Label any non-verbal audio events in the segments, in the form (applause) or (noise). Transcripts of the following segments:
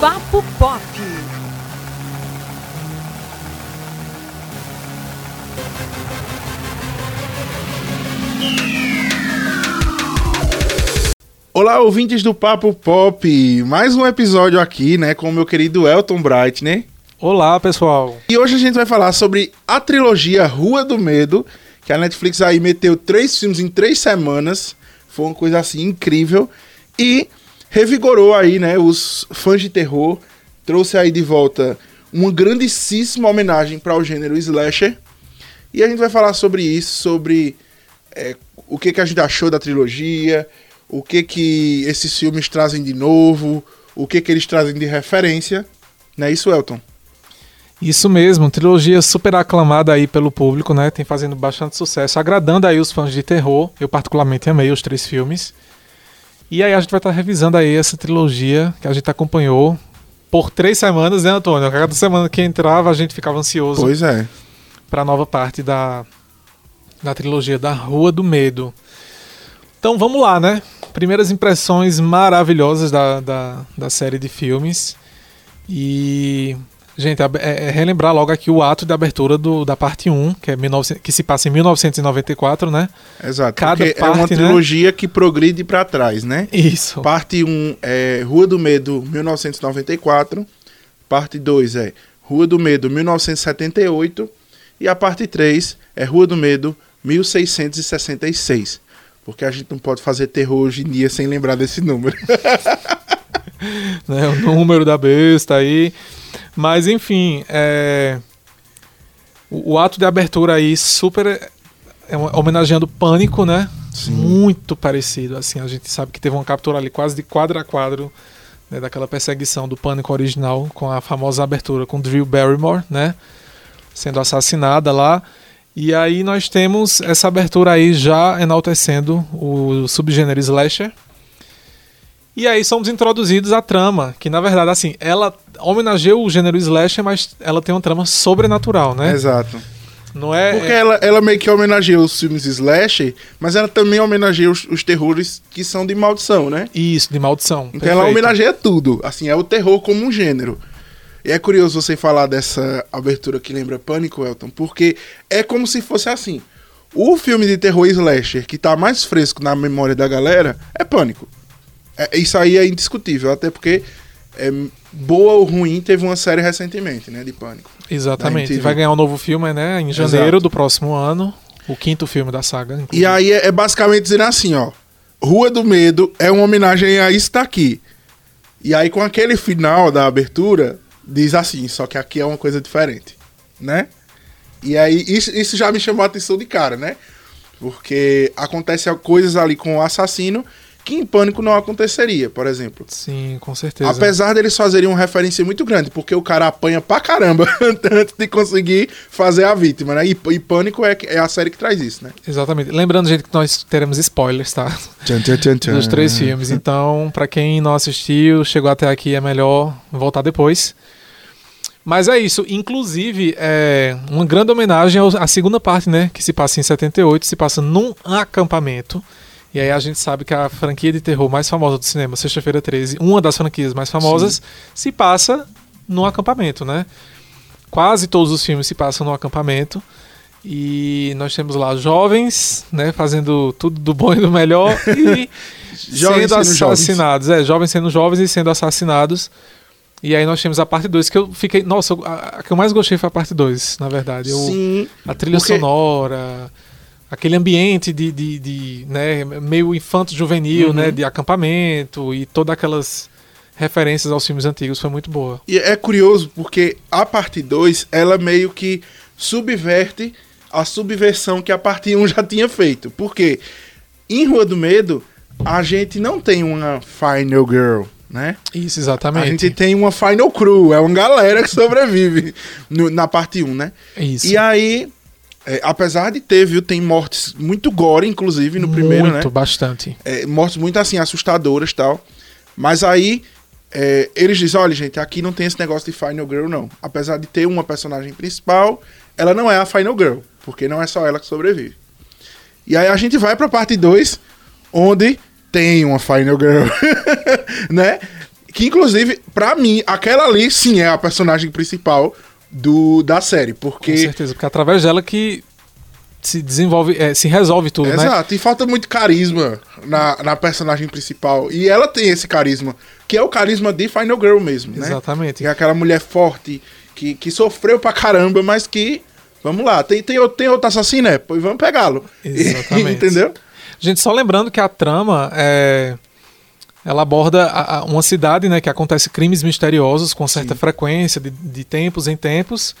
Papo Pop. Olá, ouvintes do Papo Pop. Mais um episódio aqui, né, com o meu querido Elton Bright, né? Olá, pessoal. E hoje a gente vai falar sobre a trilogia Rua do Medo, que a Netflix aí meteu três filmes em três semanas. Foi uma coisa assim incrível. E revigorou aí, né, os fãs de terror. Trouxe aí de volta uma grandíssima homenagem para o gênero slasher. E a gente vai falar sobre isso, sobre é, o que, que a gente achou da trilogia, o que que esses filmes trazem de novo, o que que eles trazem de referência. Não é isso, Elton? Isso mesmo, trilogia super aclamada aí pelo público, né? Tem fazendo bastante sucesso, agradando aí os fãs de terror. Eu particularmente amei os três filmes. E aí a gente vai estar revisando aí essa trilogia que a gente acompanhou por três semanas, né, Antônio? Cada semana que entrava a gente ficava ansioso Pois é. para a nova parte da, da trilogia da Rua do Medo. Então vamos lá, né? Primeiras impressões maravilhosas da, da, da série de filmes. E, gente, é, é relembrar logo aqui o ato de abertura do, da parte 1, que, é 19, que se passa em 1994, né? Exato. Cada porque é uma parte, né? trilogia que progride para trás, né? Isso. Parte 1 é Rua do Medo, 1994. Parte 2 é Rua do Medo, 1978. E a parte 3 é Rua do Medo, 1666. Porque a gente não pode fazer terror hoje em dia sem lembrar desse número. (laughs) né, o número da besta aí. Mas enfim, é, o, o ato de abertura aí super é, uma- homenageando Pânico, né? Sim. Muito parecido. Assim, a gente sabe que teve uma captura ali quase de quadro a quadro né, daquela perseguição do Pânico original com a famosa abertura com Drew Barrymore, né? Sendo assassinada lá. E aí nós temos essa abertura aí já enaltecendo o subgênero slasher. E aí somos introduzidos à trama, que na verdade, assim, ela homenageia o gênero slasher, mas ela tem uma trama sobrenatural, né? Exato. Não é. Porque ela, ela meio que homenageia os filmes slasher, mas ela também homenageia os, os terrores que são de maldição, né? Isso, de maldição. Então ela perfeito. homenageia tudo. Assim, é o terror como um gênero. E é curioso você falar dessa abertura que lembra Pânico, Elton, porque é como se fosse assim. O filme de terror slasher que tá mais fresco na memória da galera é Pânico. É- isso aí é indiscutível, até porque é, boa ou ruim teve uma série recentemente, né, de Pânico. Exatamente. Vai ganhar um novo filme, né? Em Exato. janeiro do próximo ano. O quinto filme da saga. E inclusive. aí é, é basicamente dizendo assim, ó. Rua do Medo é uma homenagem a isso daqui. E aí com aquele final da abertura, diz assim, só que aqui é uma coisa diferente, né? E aí isso, isso já me chamou a atenção de cara, né? Porque acontece coisas ali com o assassino que em Pânico não aconteceria, por exemplo. Sim, com certeza. Apesar deles fazerem uma referência muito grande, porque o cara apanha pra caramba (laughs) antes de conseguir fazer a vítima, né? E, e Pânico é, é a série que traz isso, né? Exatamente. Lembrando, gente, que nós teremos spoilers, tá? Tchan, tchan, tchan, tchan. Dos três filmes. Então, pra quem não assistiu, chegou até aqui, é melhor voltar depois. Mas é isso. Inclusive, é uma grande homenagem à segunda parte, né? Que se passa em 78, se passa num acampamento. E aí a gente sabe que a franquia de terror mais famosa do cinema, Sexta-feira 13, uma das franquias mais famosas, se passa num acampamento, né? Quase todos os filmes se passam num acampamento. E nós temos lá jovens, né, fazendo tudo do bom e do melhor (laughs) e sendo sendo jovens. assassinados. É, jovens sendo jovens e sendo assassinados. E aí nós temos a parte 2, que eu fiquei. Nossa, a, a que eu mais gostei foi a parte 2, na verdade. Eu- Sim, a trilha porque- sonora, aquele ambiente de, de, de, né, meio infanto-juvenil, Uhum. né, de acampamento e todas aquelas referências aos filmes antigos foi muito boa. E é curioso porque a parte 2, ela meio que subverte a subversão que a parte 1 (laughs) já tinha feito. Porque em Rua do Medo, a gente não tem uma Final Girl, né? Isso, A exatamente. gente tem uma Final Crew, é uma galera que sobrevive (laughs) no- na parte 1, né? Isso. E aí, é, apesar de ter, viu, tem mortes muito gore, inclusive, no primeiro, né? Muito, bastante. é, mortes muito assim assustadoras e tal. Mas aí é, eles dizem, olha, gente, aqui não tem esse negócio de Final Girl, não. Apesar de ter uma personagem principal, ela não é a Final Girl, porque não é só ela que sobrevive. E aí a gente vai pra parte 2, onde tem uma Final Girl, (laughs) né? Que, inclusive, pra mim, aquela ali, sim, é a personagem principal do, da série. Porque... Com certeza, porque é através dela que se desenvolve, é, se resolve tudo, né? Exato, e falta muito carisma na, na personagem principal. E ela tem esse carisma, que é o carisma de Final Girl mesmo, né? Exatamente. Que é aquela mulher forte, que, que sofreu pra caramba, mas que. Vamos lá, tem, tem, tem outro assassino, é? Pois vamos pegá-lo. (laughs) Exatamente. Entendeu? Gente, só lembrando que a trama é. Ela aborda a- a- uma cidade, né, que acontece crimes misteriosos com certa Sim. frequência, de, de tempos em tempos.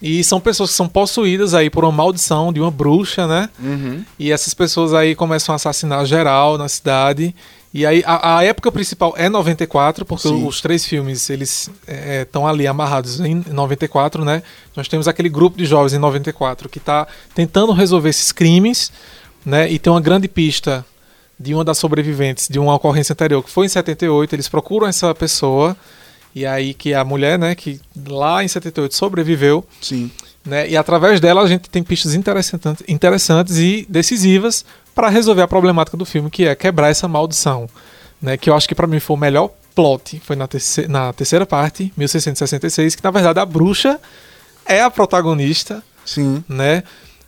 E são pessoas que são possuídas aí por uma maldição de uma bruxa, né? Uhum. E essas pessoas aí começam a assassinar geral na cidade. E aí a, a época principal é 94, porque Sim. os três filmes eles estão ali amarrados em 94, né? Nós temos aquele grupo de jovens em 94 que está tentando resolver esses crimes, né? E tem uma grande pista de uma das sobreviventes de uma ocorrência anterior que foi em 78. Eles procuram essa pessoa e aí que é a mulher, né? Que lá em 78 sobreviveu Sim. né? E através dela a gente tem pistas interessantes, interessantes e decisivas para resolver a problemática do filme, que é quebrar essa maldição, né? Que eu acho que para mim foi o melhor plot, foi na, terce- na terceira parte, 1666, que na verdade a bruxa é a protagonista, Sim. né?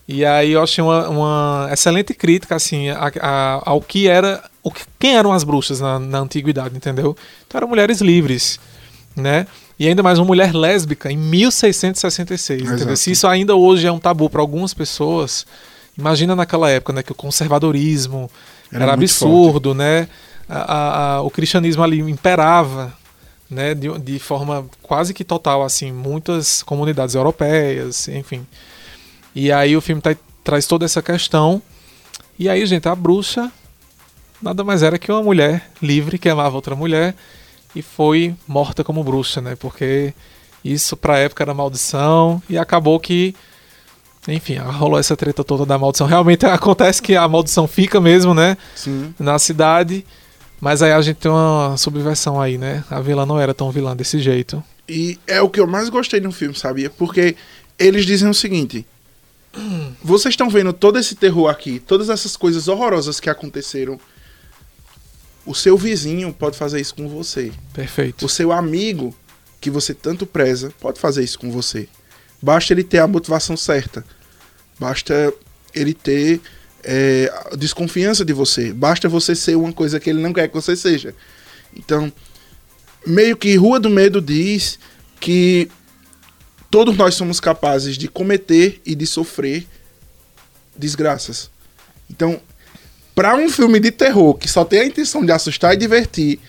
E aí eu achei uma, uma excelente crítica assim a- a- ao que era, o que, quem eram as bruxas na, na antiguidade, entendeu? Então eram mulheres livres, né? E ainda mais uma mulher lésbica em 1666, entendeu? Exato. Se isso ainda hoje é um tabu para algumas pessoas, imagina naquela época, né, que o conservadorismo Era era, absurdo, né? A- a- a- o cristianismo ali imperava, né, de, de forma quase que total, assim, muitas comunidades europeias, enfim. E aí o filme tá- traz toda essa questão. E aí, gente, a bruxa nada mais era que uma mulher livre que amava outra mulher e foi morta como bruxa, né? Porque isso pra época era maldição e acabou que enfim, rolou essa treta toda da maldição. Realmente (laughs) acontece que a maldição fica mesmo, né, Sim. na cidade. Mas aí a gente tem uma subversão aí, né? A vilã não era tão vilã desse jeito. E é o que eu mais gostei no filme, sabia? Porque eles dizem o seguinte: vocês estão vendo todo esse terror aqui, todas essas coisas horrorosas que aconteceram. O seu vizinho pode fazer isso com você. Perfeito. O seu amigo, que você tanto preza, pode fazer isso com você. Basta ele ter a motivação certa. Basta ele ter é, a desconfiança de você. Basta você ser uma coisa que ele não quer que você seja. Então, meio que Rua do Medo diz que todos nós somos capazes de cometer e de sofrer desgraças. Então, para um filme de terror que só tem a intenção de assustar e divertir,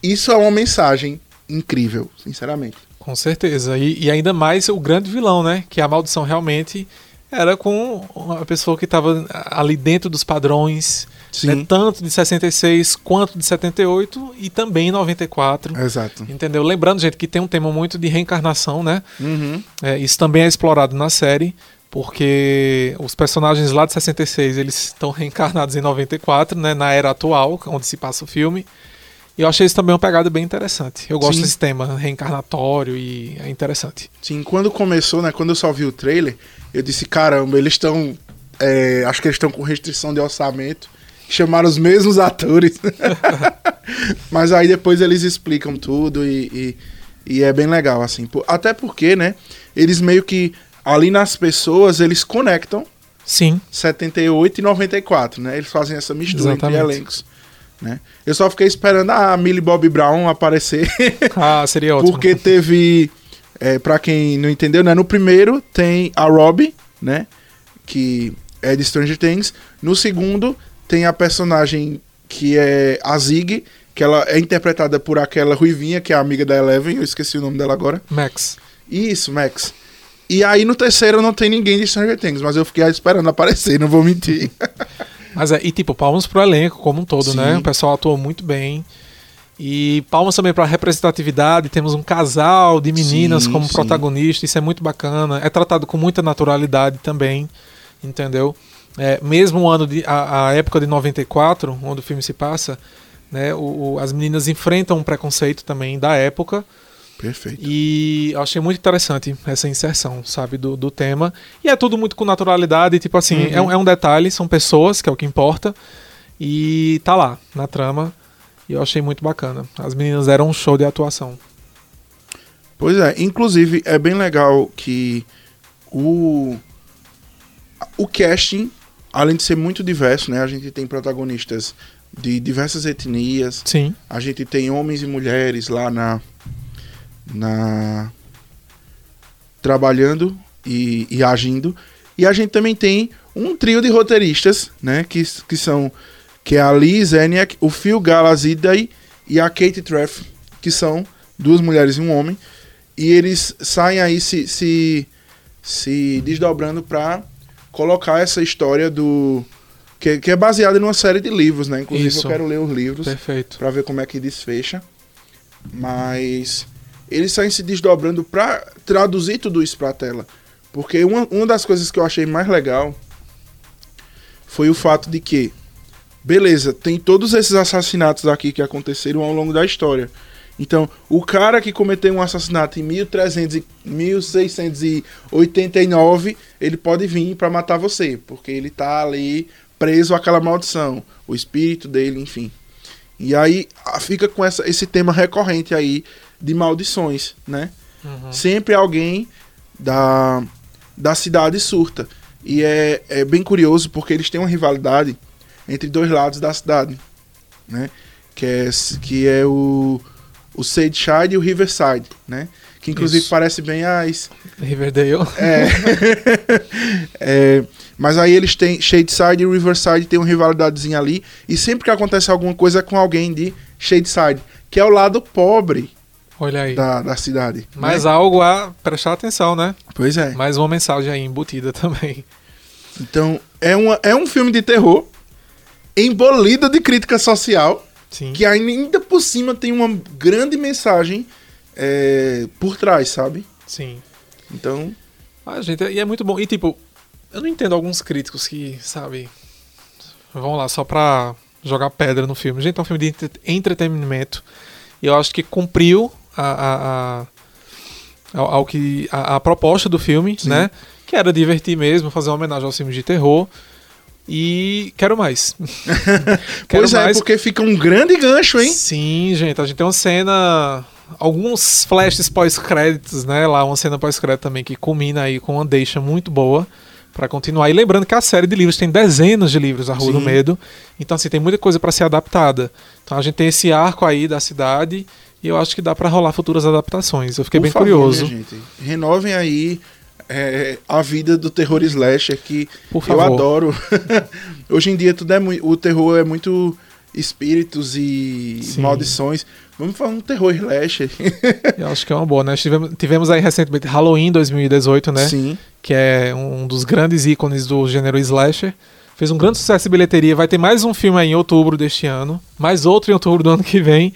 isso é uma mensagem incrível, sinceramente. Com certeza. E, e ainda mais o grande vilão, né? Que a maldição realmente era com uma pessoa que estava ali dentro dos padrões, né? tanto de 66 quanto de 78 e também 94. Exato. Entendeu? Lembrando, gente, que tem um tema muito de reencarnação, né? Uhum. É, isso também é explorado na série, porque os personagens lá de 66 eles estão reencarnados em 94, né? Na era atual, onde se passa o filme. E eu achei isso também uma pegada bem interessante. Eu gosto Sim. desse tema reencarnatório e é interessante. Sim, quando começou, né? Quando eu só vi o trailer, eu disse, caramba, eles estão. é, acho que eles estão com restrição de orçamento. Chamaram os mesmos atores. (laughs) Mas aí depois eles explicam tudo e, e, e é bem legal, assim. Até porque, né? Eles meio que. Ali nas pessoas, eles conectam Sim, 78 e 94, né? Eles fazem essa mistura Exatamente. entre elencos. Né? Eu só fiquei esperando a Millie Bobby Brown aparecer. (laughs) ah, seria ótimo. Porque teve, é, para quem não entendeu, né? No primeiro tem a Robbie, né? Que é de Stranger Things. No segundo tem a personagem que é a Zig, que ela é interpretada por aquela ruivinha que é a amiga da Eleven. Eu esqueci o nome dela agora. Max. Isso, Max. E aí no terceiro não tem ninguém de Stranger Things, mas eu fiquei esperando aparecer, não vou mentir. (laughs) Mas é, e tipo, palmas pro elenco como um todo, Sim. né? O pessoal atuou muito bem. E palmas também pra representatividade. Temos um casal de meninas Sim, como sim. protagonista, isso é muito bacana. É tratado com muita naturalidade também, entendeu? É, mesmo o ano de a, a época de 94, onde o filme se passa, né? O, o- as meninas enfrentam um preconceito também da época. Perfeito. E eu achei muito interessante essa inserção, sabe, do, do tema. E é tudo muito com naturalidade, tipo assim, Uhum. é, um, é um detalhe, são pessoas, que é o que importa. E tá lá, na trama. E eu achei muito bacana. As meninas deram um show de atuação. Pois é, inclusive é bem legal que o, o casting, além de ser muito diverso, né? A gente tem protagonistas de diversas etnias. Sim. A gente tem homens e mulheres lá na. na trabalhando e, e agindo. E a gente também tem um trio de roteiristas, né? Que, que são. Que é a Liz Eniak, o Phil Galazidai e a Kate Treff, que são duas mulheres e um homem. E eles saem aí se, se, se desdobrando para colocar essa história do. Que, que é baseada numa série de livros, né? Inclusive Isso. eu quero ler os livros Perfeito. para ver como é que desfecha. Mas eles saem se desdobrando para traduzir tudo isso pra tela. Porque uma, uma das coisas que eu achei mais legal foi o fato de que, beleza, tem todos esses assassinatos aqui que aconteceram ao longo da história. Então, o cara que cometeu um assassinato em 1300 e 1689, ele pode vir para matar você, porque ele tá ali preso àquela maldição, o espírito dele, enfim. E aí fica com essa, esse tema recorrente aí de maldições, né? Uhum. Sempre alguém da, da cidade surta. E é, é bem curioso porque eles têm uma rivalidade entre dois lados da cidade, né? Que é, que é o, o Sadeside e o Riverside, né? Que inclusive Isso. parece bem as, Riverdale. é. (laughs) É, mas aí eles têm Shadeside e Riverside tem uma rivalidadezinha ali. E sempre que acontece alguma coisa é com alguém de Shadeside, que é o lado pobre Olha aí. da, da cidade. Mais né? algo a prestar atenção, né? Pois é. Mais uma mensagem aí embutida também. Então, é, uma, é um filme de terror embolido de crítica social, Sim. que ainda por cima tem uma grande mensagem é, por trás, sabe? Sim. Então, Ah, gente, e é muito bom. E tipo, eu não entendo alguns críticos que, sabe, vão lá só pra jogar pedra no filme. Gente, é um filme de entre- entretenimento. E eu acho que cumpriu a, a, a- ao, ao que a, a proposta do filme, Sim. né? Que era divertir mesmo, fazer uma homenagem aos filmes de terror. E quero mais. (laughs) quero pois é, mais. porque fica um grande gancho, hein? Sim, gente, a gente tem uma cena. Alguns flashes pós-créditos, né? Lá, uma cena pós-crédito também que culmina aí com uma deixa muito boa pra continuar. E lembrando que a série de livros tem dezenas de livros, A Rua do Sim. Medo. Então, assim, tem muita coisa pra ser adaptada. Então, a gente tem esse arco aí da cidade e eu acho que dá pra rolar futuras adaptações. Eu fiquei Por bem favor, curioso. gente, renovem aí é, a vida do terror slasher, que eu adoro. (laughs) Hoje em dia tudo é muito, o terror é muito espíritos e Sim. maldições. Vamos falar um terror slasher. (laughs) Eu acho que é uma boa, né? Tivemos, tivemos aí recentemente Halloween 2018, né? Sim. que é um dos grandes ícones do gênero slasher. Fez um grande sucesso de bilheteria. Vai ter mais um filme aí em outubro deste ano, mais outro em outubro do ano que vem.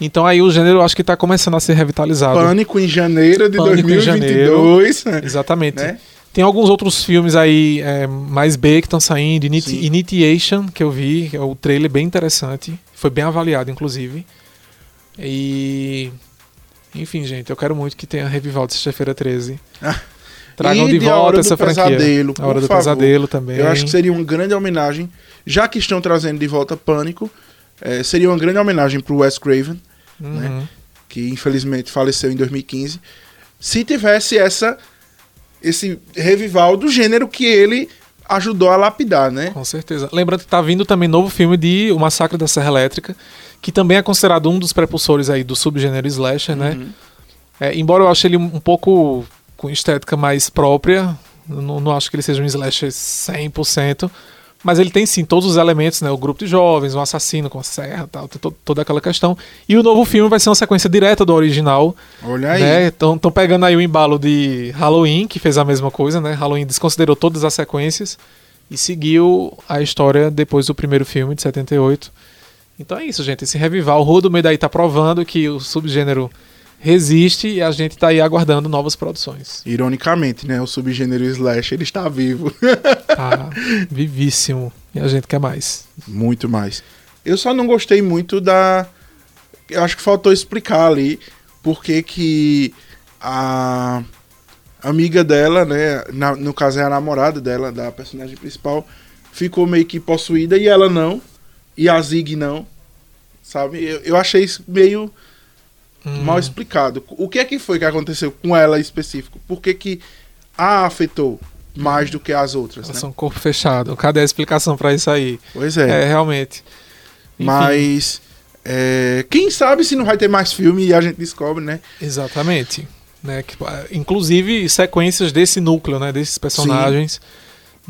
Então aí o gênero acho que tá começando a ser revitalizado. Pânico em janeiro de Pânico em 2022. Exatamente. Né? Tem alguns outros filmes aí é, mais B que estão saindo. Initi. Initiation, que eu vi, que é o trailer bem interessante. Foi bem avaliado, inclusive. E. Enfim, gente, eu quero muito que tenha revival de Sexta-feira 13. Ah. Tragam de volta essa franquia. Pesadelo, A Hora do favor. Pesadelo também. Eu acho que seria uma grande homenagem, já que estão trazendo de volta Pânico, eh, seria uma grande homenagem pro Wes Craven, Uhum. que infelizmente faleceu em 2015. Se tivesse essa esse revival do gênero que ele ajudou a lapidar, né? Com certeza. Lembrando que tá vindo também novo filme de O Massacre da Serra Elétrica, que também é considerado um dos prepulsores aí do subgênero slasher, né? Uhum. É, embora eu ache ele um pouco com estética mais própria, não, não acho que ele seja um slasher 100%, mas ele tem sim todos os elementos, né? O grupo de jovens, um assassino com a serra, tal, to- toda aquela questão. E o novo filme vai ser uma sequência direta do original, Olha aí. né? Estão pegando aí o embalo de Halloween, que fez a mesma coisa, né? Halloween desconsiderou todas as sequências e seguiu a história depois do primeiro filme, de 78. Então é isso, gente. Esse revival, o Rua do Medo aí tá provando que o subgênero resiste e a gente tá aí aguardando novas produções. Ironicamente, né? O subgênero slash ele está vivo. Tá (laughs) vivíssimo. E a gente quer mais. muito mais. Eu só não gostei muito da. Eu acho que faltou explicar ali por que que a amiga dela, né? na- no caso é a namorada dela, da personagem principal, ficou meio que possuída e ela não. E a Zig não. sabe? Eu, eu achei isso meio Hum. mal explicado. O que é que foi que aconteceu com ela em específico? Por que que a afetou mais do que as outras, Elas né? são corpo fechado. Cadê a explicação pra isso aí? Pois É, é. realmente. Enfim, Mas é, quem sabe se não vai ter mais filme e a gente descobre, né? Exatamente. Né, que, inclusive sequências desse núcleo, né, desses personagens.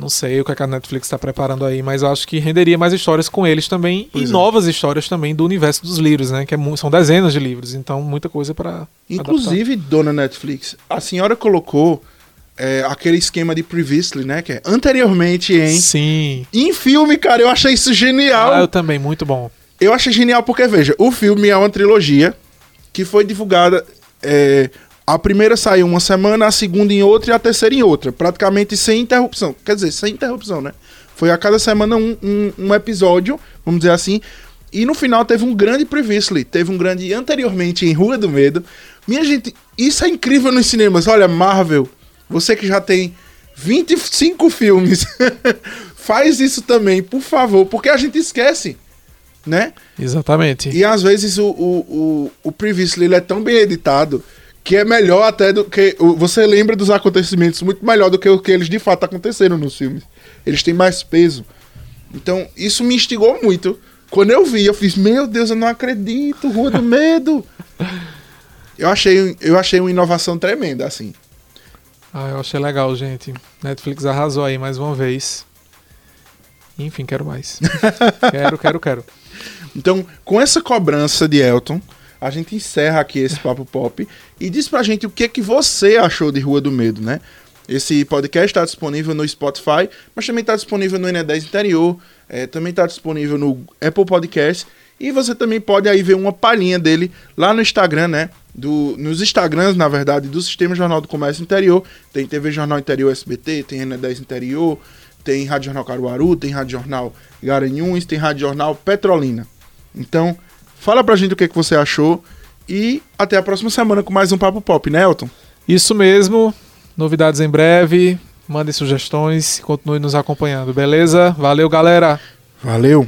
Não sei o que a Netflix está preparando aí, mas acho que renderia mais histórias com eles também Pois e é. novas histórias também do universo dos livros, né? Que é são dezenas de livros, então muita coisa para Inclusive, dona Netflix, a senhora colocou é, aquele esquema de previously, né? Que é anteriormente em. Sim. Em filme, cara, eu achei isso genial. Ah, eu também, muito bom. Eu achei genial porque, veja, o filme é uma trilogia que foi divulgada. é, a primeira saiu uma semana, a segunda em outra e a terceira em outra. Praticamente sem interrupção. Quer dizer, sem interrupção, né? Foi a cada semana um, um, um episódio, vamos dizer assim. E no final teve um grande previously. Teve um grande anteriormente em Rua do Medo. Minha gente, isso é incrível nos cinemas. Olha, Marvel, você que já tem 25 filmes, (laughs) faz isso também, por favor, porque a gente esquece, né? Exatamente. E às vezes o, o, o, o Previously é tão bem editado que é melhor até do que. Você lembra dos acontecimentos muito melhor do que o que eles de fato aconteceram nos filmes. Eles têm mais peso. Então, isso me instigou muito. Quando eu vi, eu fiz, meu Deus, eu não acredito, Rua do Medo. eu achei, eu achei uma inovação tremenda, assim. Ah, eu achei legal, gente. Netflix arrasou aí mais uma vez. Enfim, quero mais. (laughs) quero, quero, quero. Então, com essa cobrança de Elton, a gente encerra aqui esse Papo Pop e diz pra gente o que que você achou de Rua do Medo, né? Esse podcast está disponível no Spotify, mas também está disponível no N10 Interior, eh, também está disponível no Apple Podcast e você também pode aí ver uma palhinha dele lá no Instagram, né? Do, nos Instagrams, na verdade, do Sistema Jornal do Comércio Interior. Tem TV Jornal Interior SBT, tem N10 Interior, tem Rádio Jornal Caruaru, tem Rádio Jornal Garanhuns, tem Rádio Jornal Petrolina. Então, fala pra gente o que, que você achou e até a próxima semana com mais um Papo Pop, né, Elton? Isso mesmo. Novidades em breve. Mandem sugestões e continue nos acompanhando, beleza? Valeu, galera! Valeu!